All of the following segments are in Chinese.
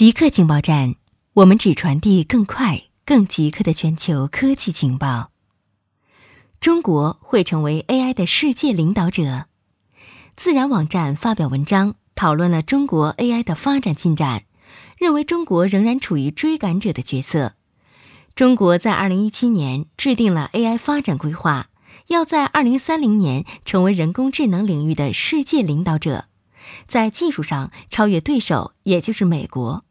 极客情报站，我们只传递更快、更极客的全球科技情报。中国会成为 AI 的世界领导者。自然网站发表文章讨论了中国 AI 的发展进展，认为中国仍然处于追赶者的角色。中国在2017年制定了 AI 发展规划，要在2030年成为人工智能领域的世界领导者。在技术上超越对手，也就是美国。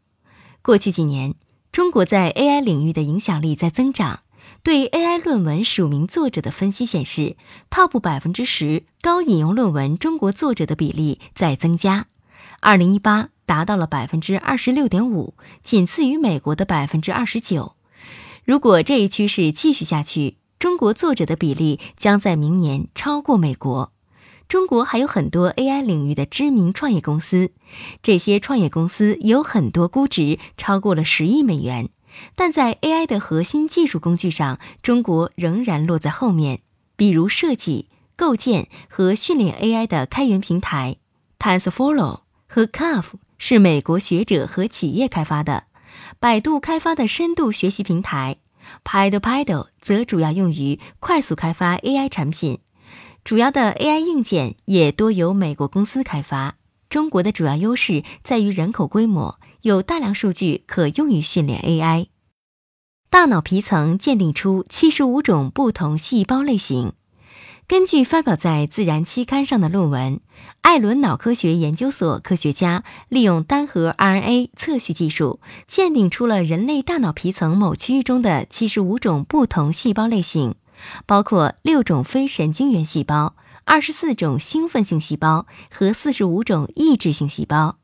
过去几年，中国在 AI 领域的影响力在增长。对 AI 论文署名作者的分析显示，Top 百分之十高引用论文中国作者的比例在增加。二零一八达到了百分之二十六点五，仅次于美国的百分之二十九。如果这一趋势继续下去，中国作者的比例将在明年超过美国。中国还有很多 AI 领域的知名创业公司，这些创业公司有很多估值超过了十亿美元，但在 AI 的核心技术工具上，中国仍然落在后面。比如设计、构建和训练 AI 的开源平台 TensorFlow 和 Curve 是美国学者和企业开发的，百度开发的深度学习平台 PaddlePaddle 则主要用于快速开发 AI 产品。主要的 AI 硬件也多由美国公司开发。中国的主要优势在于人口规模，有大量数据可用于训练 AI。大脑皮层鉴定出七十五种不同细胞类型。根据发表在《自然》期刊上的论文，艾伦脑科学研究所科学家利用单核 RNA 测序技术，鉴定出了人类大脑皮层某区域中的七十五种不同细胞类型。包括六种非神经元细胞、二十四种兴奋性细胞和四十五种抑制性细胞。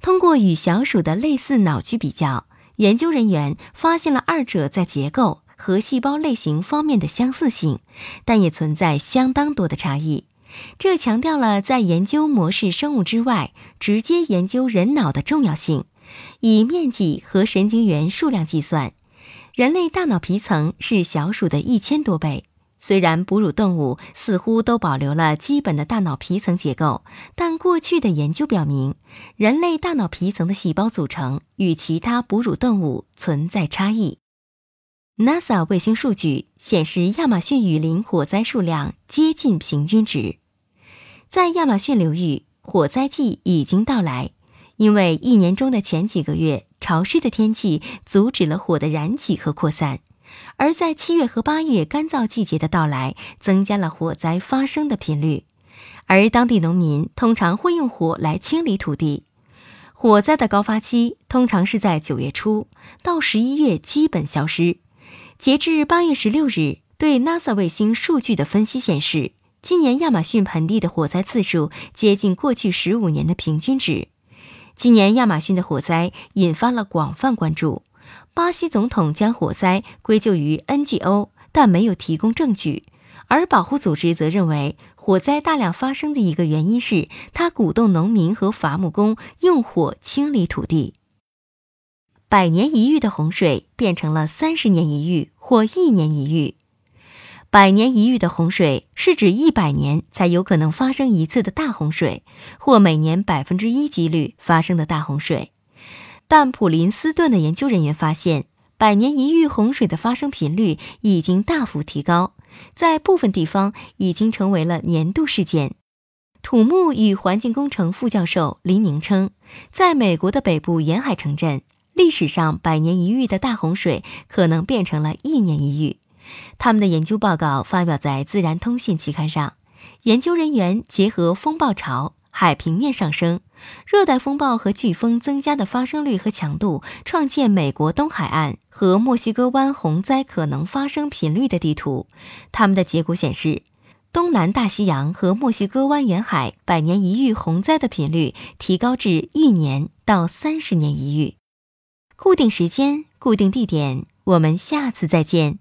通过与小鼠的类似脑区比较，研究人员发现了二者在结构和细胞类型方面的相似性，但也存在相当多的差异。这强调了在研究模式生物之外，直接研究人脑的重要性。以面积和神经元数量计算。人类大脑皮层是小鼠的一千多倍。虽然哺乳动物似乎都保留了基本的大脑皮层结构，但过去的研究表明，人类大脑皮层的细胞组成与其他哺乳动物存在差异。NASA 卫星数据显示，亚马逊雨林火灾数量接近平均值。在亚马逊流域，火灾季已经到来，因为一年中的前几个月。潮湿的天气阻止了火的燃起和扩散，而在七月和八月干燥季节的到来，增加了火灾发生的频率。而当地农民通常会用火来清理土地。火灾的高发期通常是在九月初到十一月，基本消失。截至八月十六日，对 NASA 卫星数据的分析显示，今年亚马逊盆地的火灾次数接近过去十五年的平均值。今年亚马逊的火灾引发了广泛关注。巴西总统将火灾归咎于 NGO，但没有提供证据。而保护组织则认为，火灾大量发生的一个原因是他鼓动农民和伐木工用火清理土地。百年一遇的洪水变成了三十年一遇或一年一遇。百年一遇的洪水是指一百年才有可能发生一次的大洪水，或每年百分之一几率发生的大洪水。但普林斯顿的研究人员发现，百年一遇洪水的发生频率已经大幅提高，在部分地方已经成为了年度事件。土木与环境工程副教授林宁称，在美国的北部沿海城镇，历史上百年一遇的大洪水可能变成了一年一遇。他们的研究报告发表在《自然通信》期刊上。研究人员结合风暴潮、海平面上升、热带风暴和飓风增加的发生率和强度，创建美国东海岸和墨西哥湾洪灾可能发生频率的地图。他们的结果显示，东南大西洋和墨西哥湾沿海百年一遇洪灾的频率提高至一年到三十年一遇。固定时间，固定地点，我们下次再见。